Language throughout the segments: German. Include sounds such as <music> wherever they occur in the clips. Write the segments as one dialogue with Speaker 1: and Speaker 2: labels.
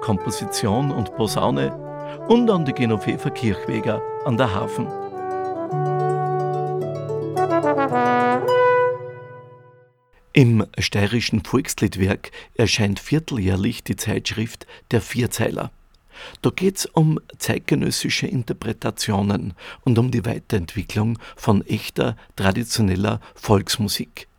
Speaker 1: Komposition und Posaune und an die Genoveva Kirchweger an der Hafen. Im steirischen Volksliedwerk erscheint vierteljährlich die Zeitschrift Der Vierzeiler. Da geht es um zeitgenössische Interpretationen und um die Weiterentwicklung von echter, traditioneller Volksmusik.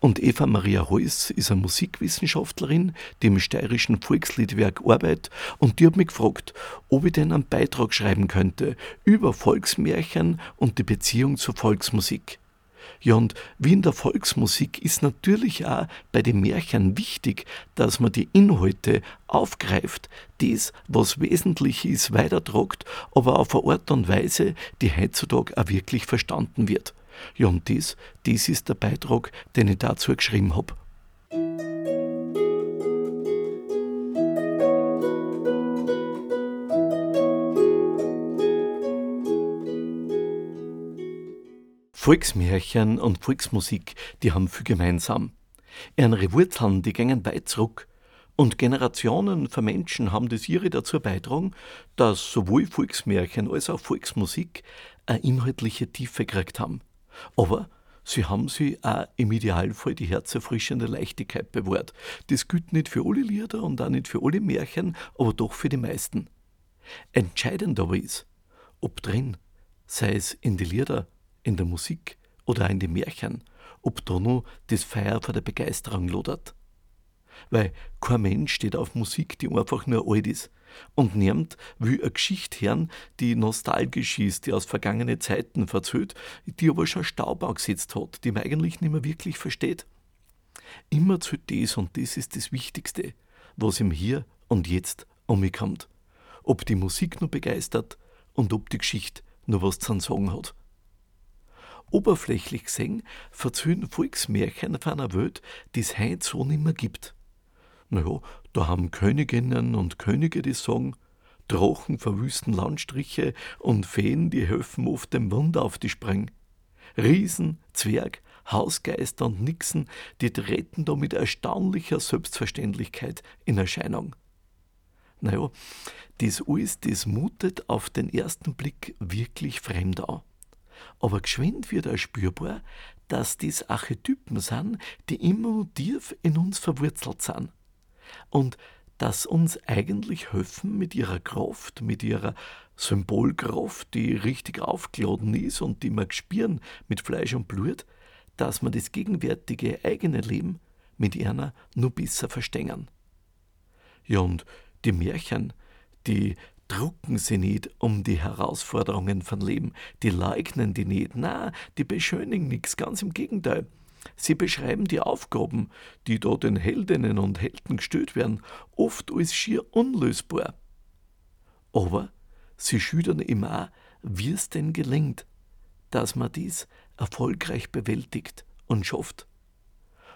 Speaker 1: Und Eva Maria Heuss ist eine Musikwissenschaftlerin, die im steirischen Volksliedwerk arbeitet und die hat mich gefragt, ob ich denn einen Beitrag schreiben könnte über Volksmärchen und die Beziehung zur Volksmusik. Ja, und wie in der Volksmusik ist natürlich auch bei den Märchen wichtig, dass man die Inhalte aufgreift, das, was wesentlich ist, weitertragt, aber auf eine Art und Weise, die heutzutage auch wirklich verstanden wird. Ja, und das, das ist der Beitrag, den ich dazu geschrieben habe. Volksmärchen und Volksmusik, die haben viel gemeinsam. Ihre Wurzeln, die gängen weit zurück. Und Generationen von Menschen haben das ihre dazu beitragen, dass sowohl Volksmärchen als auch Volksmusik eine inhaltliche Tiefe gekriegt haben. Aber sie haben sie auch im Idealfall die herzerfrischende Leichtigkeit bewahrt. Das gilt nicht für alle Lieder und auch nicht für alle Märchen, aber doch für die meisten. Entscheidend aber ist, ob drin, sei es in die Lieder, in der Musik oder in die Märchen, ob da noch das Feuer vor der Begeisterung lodert. Weil kein Mensch steht auf Musik, die einfach nur alt ist und niemand will eine Geschichte hören, die nostalgisch ist, die aus vergangenen Zeiten verzählt, die aber schon Staub angesetzt hat, die man eigentlich nicht mehr wirklich versteht. Immer zu das und das ist das Wichtigste, was im Hier und Jetzt um mich kommt. Ob die Musik nur begeistert und ob die Geschichte nur was zu sagen hat. Oberflächlich gesehen verzöhnen Volksmärchen von einer Welt, die es heute so nicht mehr gibt. Naja, da haben Königinnen und Könige die Song, Drachen verwüsten Landstriche und Feen, die helfen oft dem Wunder auf die Spreng. Riesen, Zwerg, Hausgeister und Nixen, die treten da mit erstaunlicher Selbstverständlichkeit in Erscheinung. Naja, das alles, das mutet auf den ersten Blick wirklich fremd an. Aber geschwind wird auch spürbar, dass dies Archetypen sind, die immer tief in uns verwurzelt sind und dass uns eigentlich helfen mit ihrer Kraft, mit ihrer Symbolkraft, die richtig aufgeladen ist und die wir spüren mit Fleisch und Blut, dass wir das gegenwärtige eigene Leben mit einer nur besser verstehen. Ja, und die Märchen, die drucken sie nicht um die Herausforderungen von Leben, die leugnen die nicht, na, die beschönigen nichts, ganz im Gegenteil. Sie beschreiben die Aufgaben, die da den Heldinnen und Helden gestellt werden, oft als schier unlösbar. Aber sie schildern immer, wie es denn gelingt, dass man dies erfolgreich bewältigt und schafft.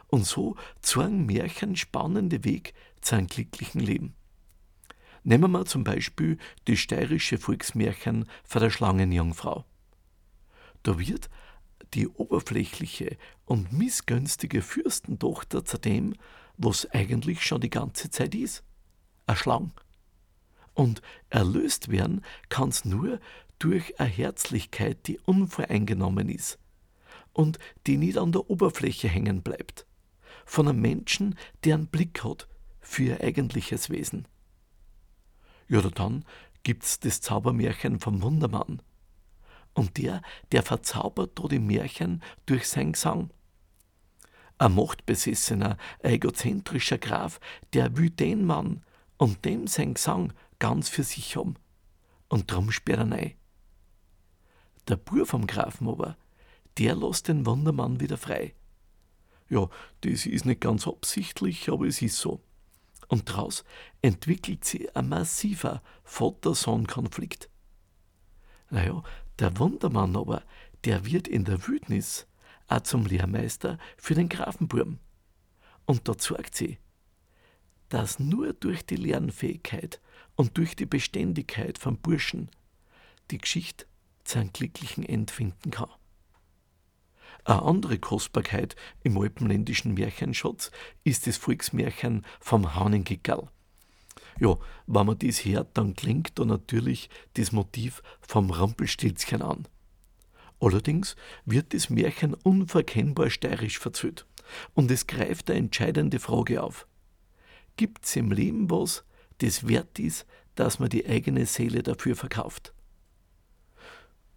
Speaker 1: Und so zeigen Märchen spannende Weg zu einem glücklichen Leben. Nehmen wir zum Beispiel die steirische Volksmärchen von der Schlangenjungfrau. Da wird die oberflächliche und missgünstige Fürstentochter zu dem, was eigentlich schon die ganze Zeit ist, a Schlang. Und erlöst werden kann's nur durch eine Herzlichkeit, die unvoreingenommen ist und die nicht an der Oberfläche hängen bleibt, von einem Menschen, der einen Blick hat für ihr eigentliches Wesen. Ja, dann gibt's das Zaubermärchen vom Wundermann, und der, der verzaubert da die Märchen durch sein Gesang. Ein machtbesessener, egozentrischer Graf, der will den Mann und dem sein Gesang ganz für sich haben. Und drum sperrt er rein. Der Bur vom Grafen aber, der lässt den Wundermann wieder frei. Ja, das ist nicht ganz absichtlich, aber es ist so. Und daraus entwickelt sich ein massiver Vater-Sohn-Konflikt. Naja, der Wundermann aber, der wird in der Wildnis auch zum Lehrmeister für den Grafenburm. Und da zeigt sie, dass nur durch die Lernfähigkeit und durch die Beständigkeit vom Burschen die Geschichte zu einem glücklichen End finden kann. Eine andere Kostbarkeit im alpenländischen Märchenschatz ist das Volksmärchen vom Hahnengickerl. Ja, wenn man dies hört, dann klingt da natürlich das Motiv vom Rampelstilzchen an. Allerdings wird das Märchen unverkennbar steirisch verzählt und es greift eine entscheidende Frage auf. Gibt's im Leben was, das wert ist, dass man die eigene Seele dafür verkauft?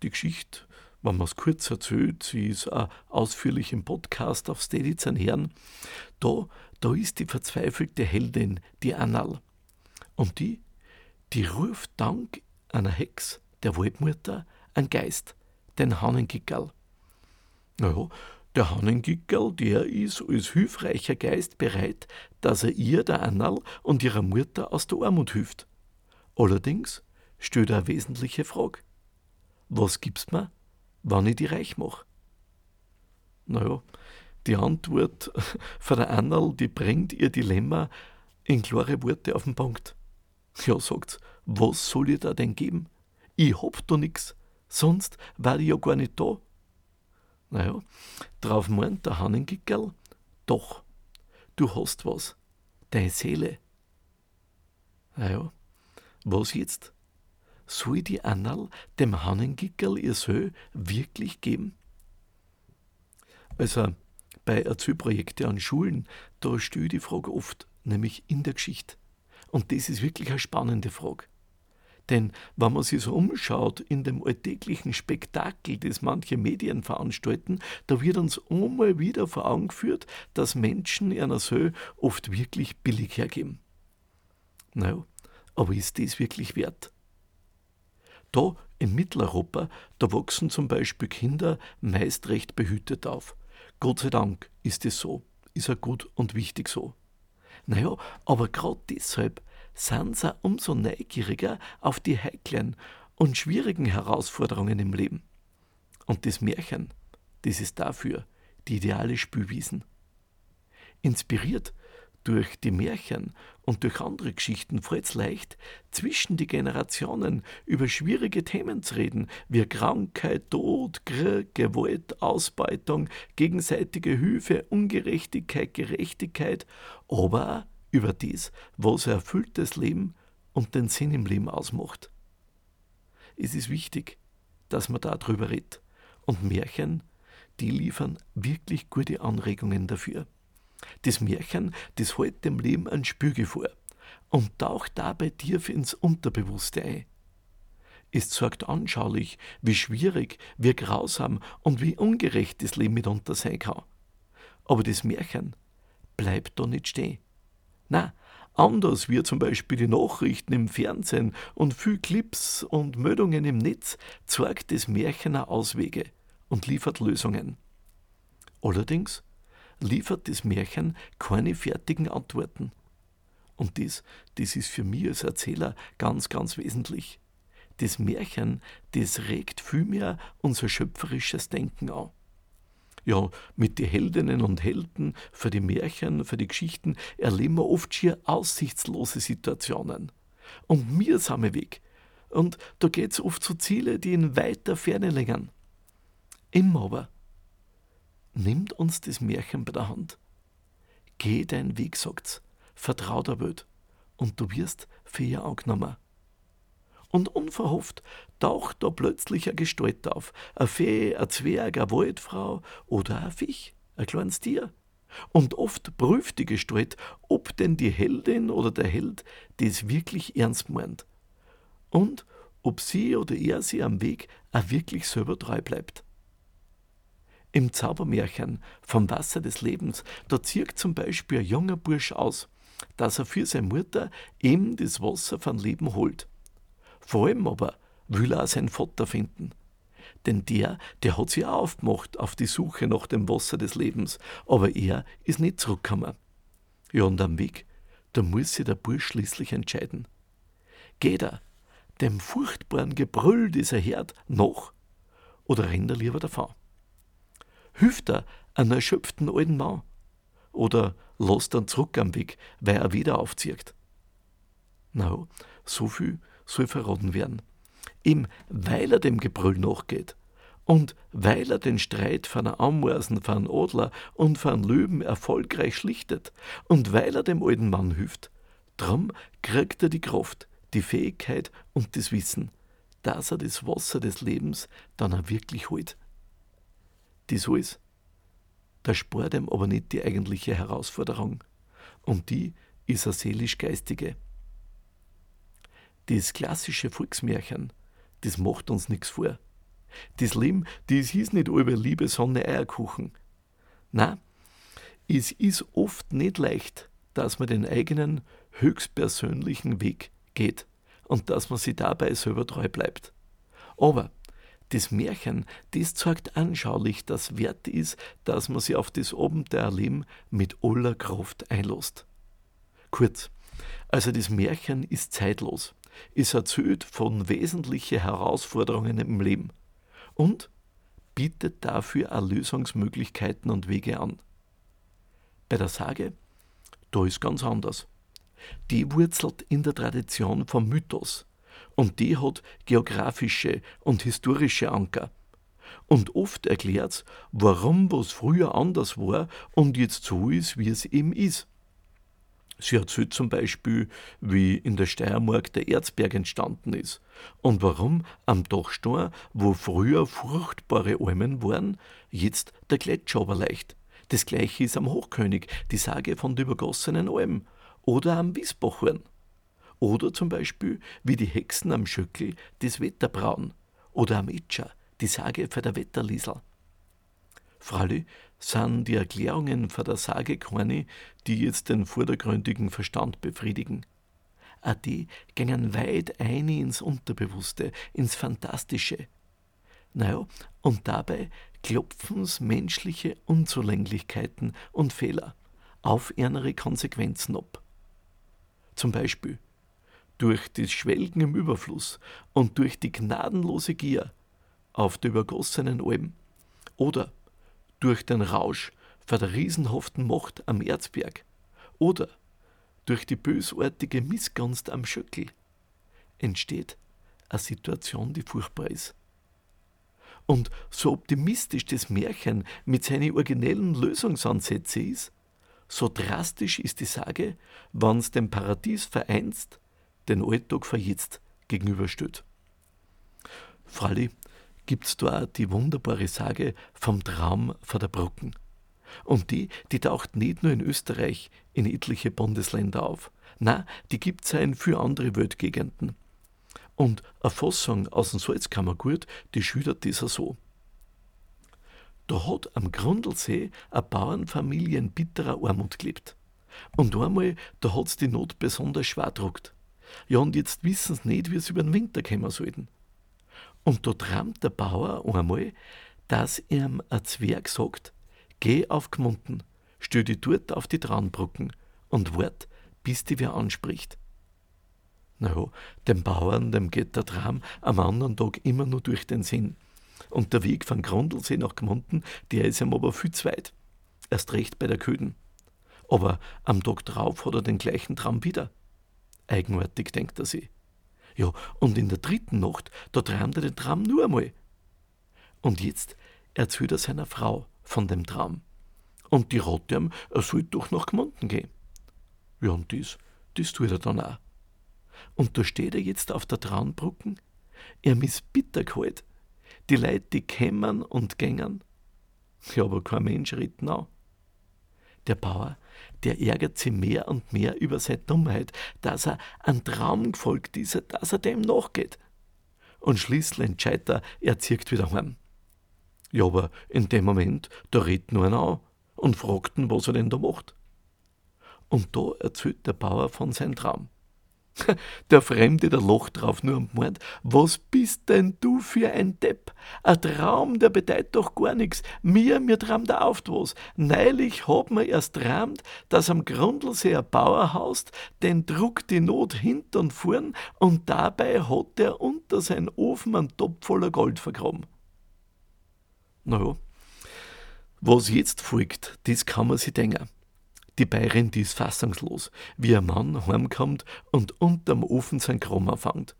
Speaker 1: Die Geschichte wenn man es kurz erzählt, sie ist auch ausführlich im Podcast auf Steady hören, da, da ist die verzweifelte Heldin, die Annal. Und die, die ruft dank einer Hex, der Waldmutter, einen Geist, den Hannengickerl. Naja, der Hannengickerl, der ist als hilfreicher Geist bereit, dass er ihr, der Annal und ihrer Mutter aus der Armut hilft. Allerdings stellt er eine wesentliche Frage. Was gibt's mir, wann ich die reich mache? Naja, die Antwort <laughs> von der Annal, die bringt ihr Dilemma in klare Worte auf den Punkt. Ja, sagt's, was soll ich da denn geben? Ich hab da nix, sonst war ich ja gar nicht da. Naja, drauf meint der Hannengickerl, doch, du hast was, deine Seele. Naja, was jetzt? soll die Annal dem Hannengickerl ihr Söh wirklich geben? Also bei Erzählprojekten an Schulen, da ich die Frage oft, nämlich in der Geschichte. Und das ist wirklich eine spannende Frage. Denn wenn man sich so umschaut in dem alltäglichen Spektakel, das manche Medien veranstalten, da wird uns einmal wieder vor Augen geführt, dass Menschen einer so oft wirklich billig hergeben. Naja, aber ist das wirklich wert? Da in Mitteleuropa, da wachsen zum Beispiel Kinder meist recht behütet auf. Gott sei Dank ist es so, ist ja gut und wichtig so. Naja, aber gerade deshalb sind sie umso neugieriger auf die heiklen und schwierigen Herausforderungen im Leben. Und das Märchen, das ist dafür die ideale Spielwiesen. Inspiriert durch die Märchen und durch andere Geschichten fällt es leicht, zwischen die Generationen über schwierige Themen zu reden, wie Krankheit, Tod, Krieg, Gewalt, Ausbeutung, gegenseitige Hilfe, Ungerechtigkeit, Gerechtigkeit, aber auch über dies, was ein erfülltes Leben und den Sinn im Leben ausmacht. Es ist wichtig, dass man darüber redet. Und Märchen, die liefern wirklich gute Anregungen dafür. Das Märchen, das hält dem Leben ein Spüge vor und taucht dabei tief ins Unterbewusste ein. Es zeigt anschaulich, wie schwierig, wie grausam und wie ungerecht das Leben mitunter sein kann. Aber das Märchen bleibt da nicht stehen. Na, anders wie zum Beispiel die Nachrichten im Fernsehen und viel Clips und Meldungen im Netz, zeigt das Märchen auch Auswege und liefert Lösungen. Allerdings liefert das Märchen keine fertigen Antworten. Und das, das ist für mich als Erzähler ganz, ganz wesentlich. Das Märchen, das regt vielmehr unser schöpferisches Denken an. Ja, mit den Heldinnen und Helden für die Märchen, für die Geschichten erleben wir oft schier aussichtslose Situationen und mühsame Weg. Und da geht es oft zu Ziele, die in weiter Ferne liegen. Immer aber nimmt uns das Märchen bei der Hand. Geh deinen Weg, sagt's, vertrau der Welt, und du wirst für ihr angenommen. Und unverhofft taucht da plötzlich eine Gestalt auf, eine Fee, ein Zwerg, eine Waldfrau oder ein Fisch, ein kleines Tier. Und oft prüft die Gestalt, ob denn die Heldin oder der Held das wirklich ernst meint. Und ob sie oder er sie am Weg auch wirklich selber treu bleibt. Im Zaubermärchen vom Wasser des Lebens, da zieht zum Beispiel ein junger Bursch aus, dass er für seine Mutter eben das Wasser von Leben holt. Vor allem aber will er auch seinen Vater finden. Denn der, der hat sich auch aufgemacht auf die Suche nach dem Wasser des Lebens, aber er ist nicht zurückgekommen. Ja, und am Weg, da muss sich der Bursch schließlich entscheiden. Geht er dem furchtbaren Gebrüll dieser Herd nach oder rennt er lieber davon? Hilft er einem erschöpften alten Mann oder lässt er zurück am Weg, weil er wieder aufzieht? Na, so viel soll verraten werden. Eben weil er dem Gebrüll nachgeht und weil er den Streit von einem Amoisen, von einem Adler und von einem Löwen erfolgreich schlichtet und weil er dem alten Mann hilft, drum kriegt er die Kraft, die Fähigkeit und das Wissen, dass er das Wasser des Lebens dann auch wirklich holt. Das alles, da spart ihm aber nicht die eigentliche Herausforderung, und die ist eine seelisch-geistige. Das klassische Volksmärchen, das macht uns nichts vor. Das Leben, das hieß nicht über Liebe, Sonne, Eierkuchen. Na, es ist oft nicht leicht, dass man den eigenen höchstpersönlichen Weg geht und dass man sich dabei selber treu bleibt. Aber das Märchen, das zeigt anschaulich, dass wert ist, dass man sich auf das Abenteuerleben mit aller Kraft einlässt. Kurz, also das Märchen ist zeitlos. Es erzählt von wesentlichen Herausforderungen im Leben und bietet dafür auch Lösungsmöglichkeiten und Wege an. Bei der Sage, da ist ganz anders. Die wurzelt in der Tradition vom Mythos und die hat geografische und historische Anker. Und oft erklärt's, warum was früher anders war und jetzt so ist, wie es eben ist. Sie erzählt zum Beispiel, wie in der Steiermark der Erzberg entstanden ist und warum am Dachstein, wo früher furchtbare Almen waren, jetzt der Gletscher aber leicht. Das gleiche ist am Hochkönig, die Sage von der übergossenen Alm oder am Wiesbachhorn. Oder zum Beispiel, wie die Hexen am Schöckel das Wetter brauen oder am Itscher, die Sage für der Wetterliesel. Freilich sind die Erklärungen von der Sage keine, die jetzt den vordergründigen Verstand befriedigen. Auch die gingen weit ein ins Unterbewusste, ins Fantastische. Naja, und dabei klopfen's menschliche Unzulänglichkeiten und Fehler auf ihre Konsequenzen ab. Zum Beispiel durch das Schwelgen im Überfluss und durch die gnadenlose Gier auf der übergossenen Alm oder durch den Rausch vor der riesenhaften Macht am Erzberg oder durch die bösartige Missgunst am Schöckel entsteht eine Situation, die furchtbar ist. Und so optimistisch das Märchen mit seinen originellen Lösungsansätzen ist, so drastisch ist die Sage, wann's dem Paradies vereinst, den Alltag verjetzt gegenübersteht. Freilich gibt's da auch die wunderbare Sage vom Traum vor der Brücken. Und die, die taucht nicht nur in Österreich in etliche Bundesländer auf. Na, die gibt's auch in für andere Weltgegenden. Und eine Fassung aus dem Salzkammergut, die schildert dieser so. Da hat am Grundlsee eine Bauernfamilie in bitterer Armut gelebt. Und einmal, da hat's die Not besonders schwer druckt. Ja, und jetzt wissen sie nicht, wie sie über den Winter kommen sollten. Und da träumt der Bauer einmal, dass ihm ein Zwerg sagt, geh auf Gmunden, stell dich dort auf die Traunbrücken und wart, bis die wer anspricht. Naja, dem Bauern, dem geht der Traum am anderen Tag immer nur durch den Sinn. Und der Weg von Grundlsee nach Gmunden, der ist ihm aber viel zu weit. Erst recht bei der Köden. Aber am Tag drauf hat er den gleichen Traum wieder. Eigenartig, denkt er sich. Ja, und in der dritten Nacht, da träumt er den Traum nur einmal. Und jetzt erzählt er seiner Frau von dem Traum. Und die rät ihm, er soll doch nach Gmunden gehen. Ja, und das, das tut er dann auch. Und da steht er jetzt auf der Traunbrücken, er ist bitterkalt. Die Leute, die kämmern und gängen. Ja, aber kein Mensch redet nach. Der Bauer, der ärgert sich mehr und mehr über seine Dummheit, dass er an Traum gefolgt ist, dass er dem nachgeht. Und schließlich entscheidet er, er zieht wieder heim. Ja, aber in dem Moment, da redet nur einer an und fragt ihn, was er denn da macht. Und da erzählt der Bauer von seinem Traum. <laughs> Der Fremde, der lacht drauf nur und meint, was bist denn du für ein Depp? Ein Traum, der bedeutet doch gar nix. Mir, mir traum da auf was. Neulich hab mir erst tramt, dass am Grundlsee ein Bauer haust, den druckt die Not hint und vorn und dabei hat er unter sein Ofen einen Topf voller Gold vergraben. Naja, was jetzt folgt, das kann man sich denken. Die Bayerin, die ist fassungslos, wie ein Mann heimkommt und unterm Ofen sein Kram fängt.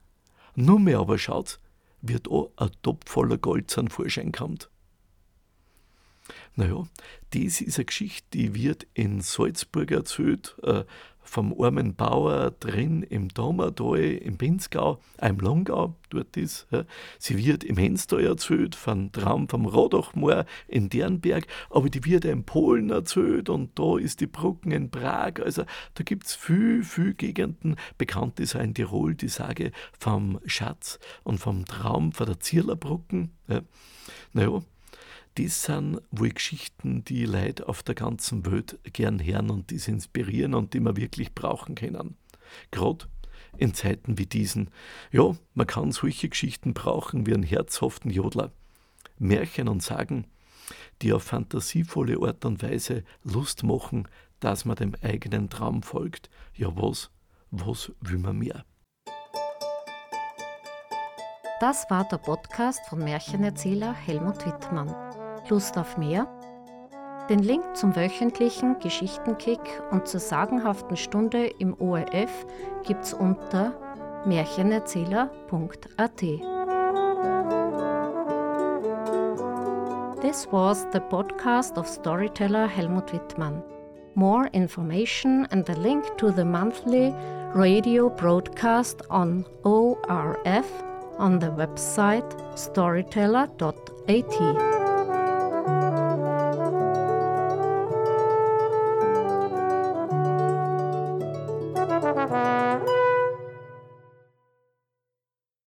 Speaker 1: Nur mehr aber schaut's, wird auch ein Topf voller Gold zum Vorschein kommt. Naja, das ist eine Geschichte, die wird in Salzburg erzählt, äh, vom armen Bauer drin im Dommertal, im Pinzgau, äh, im Longau, dort ist. Ja. Sie wird im Henstal erzählt, von Traum vom Rodachmoor in Dernberg, aber die wird in Polen erzählt und da ist die Brücken in Prag. Also da gibt es viel, viel Gegenden. Bekannt ist auch in Tirol die Sage vom Schatz und vom Traum von der Zierlerbrücken. Ja. Naja, das sind wohl Geschichten, die Leute auf der ganzen Welt gern hören und die sie inspirieren und die man wirklich brauchen können. Gerade in Zeiten wie diesen. Ja, man kann solche Geschichten brauchen wie einen herzhaften Jodler. Märchen und Sagen, die auf fantasievolle Art und Weise Lust machen, dass man dem eigenen Traum folgt. Ja, was? Was will man mehr?
Speaker 2: Das war der Podcast von Märchenerzähler Helmut Wittmann. Lust auf mehr? Den Link zum wöchentlichen Geschichtenkick und zur sagenhaften Stunde im ORF gibt's unter märchenerzähler.at. This was the podcast of storyteller Helmut Wittmann. More information and the link to the monthly radio broadcast on ORF on the website storyteller.at.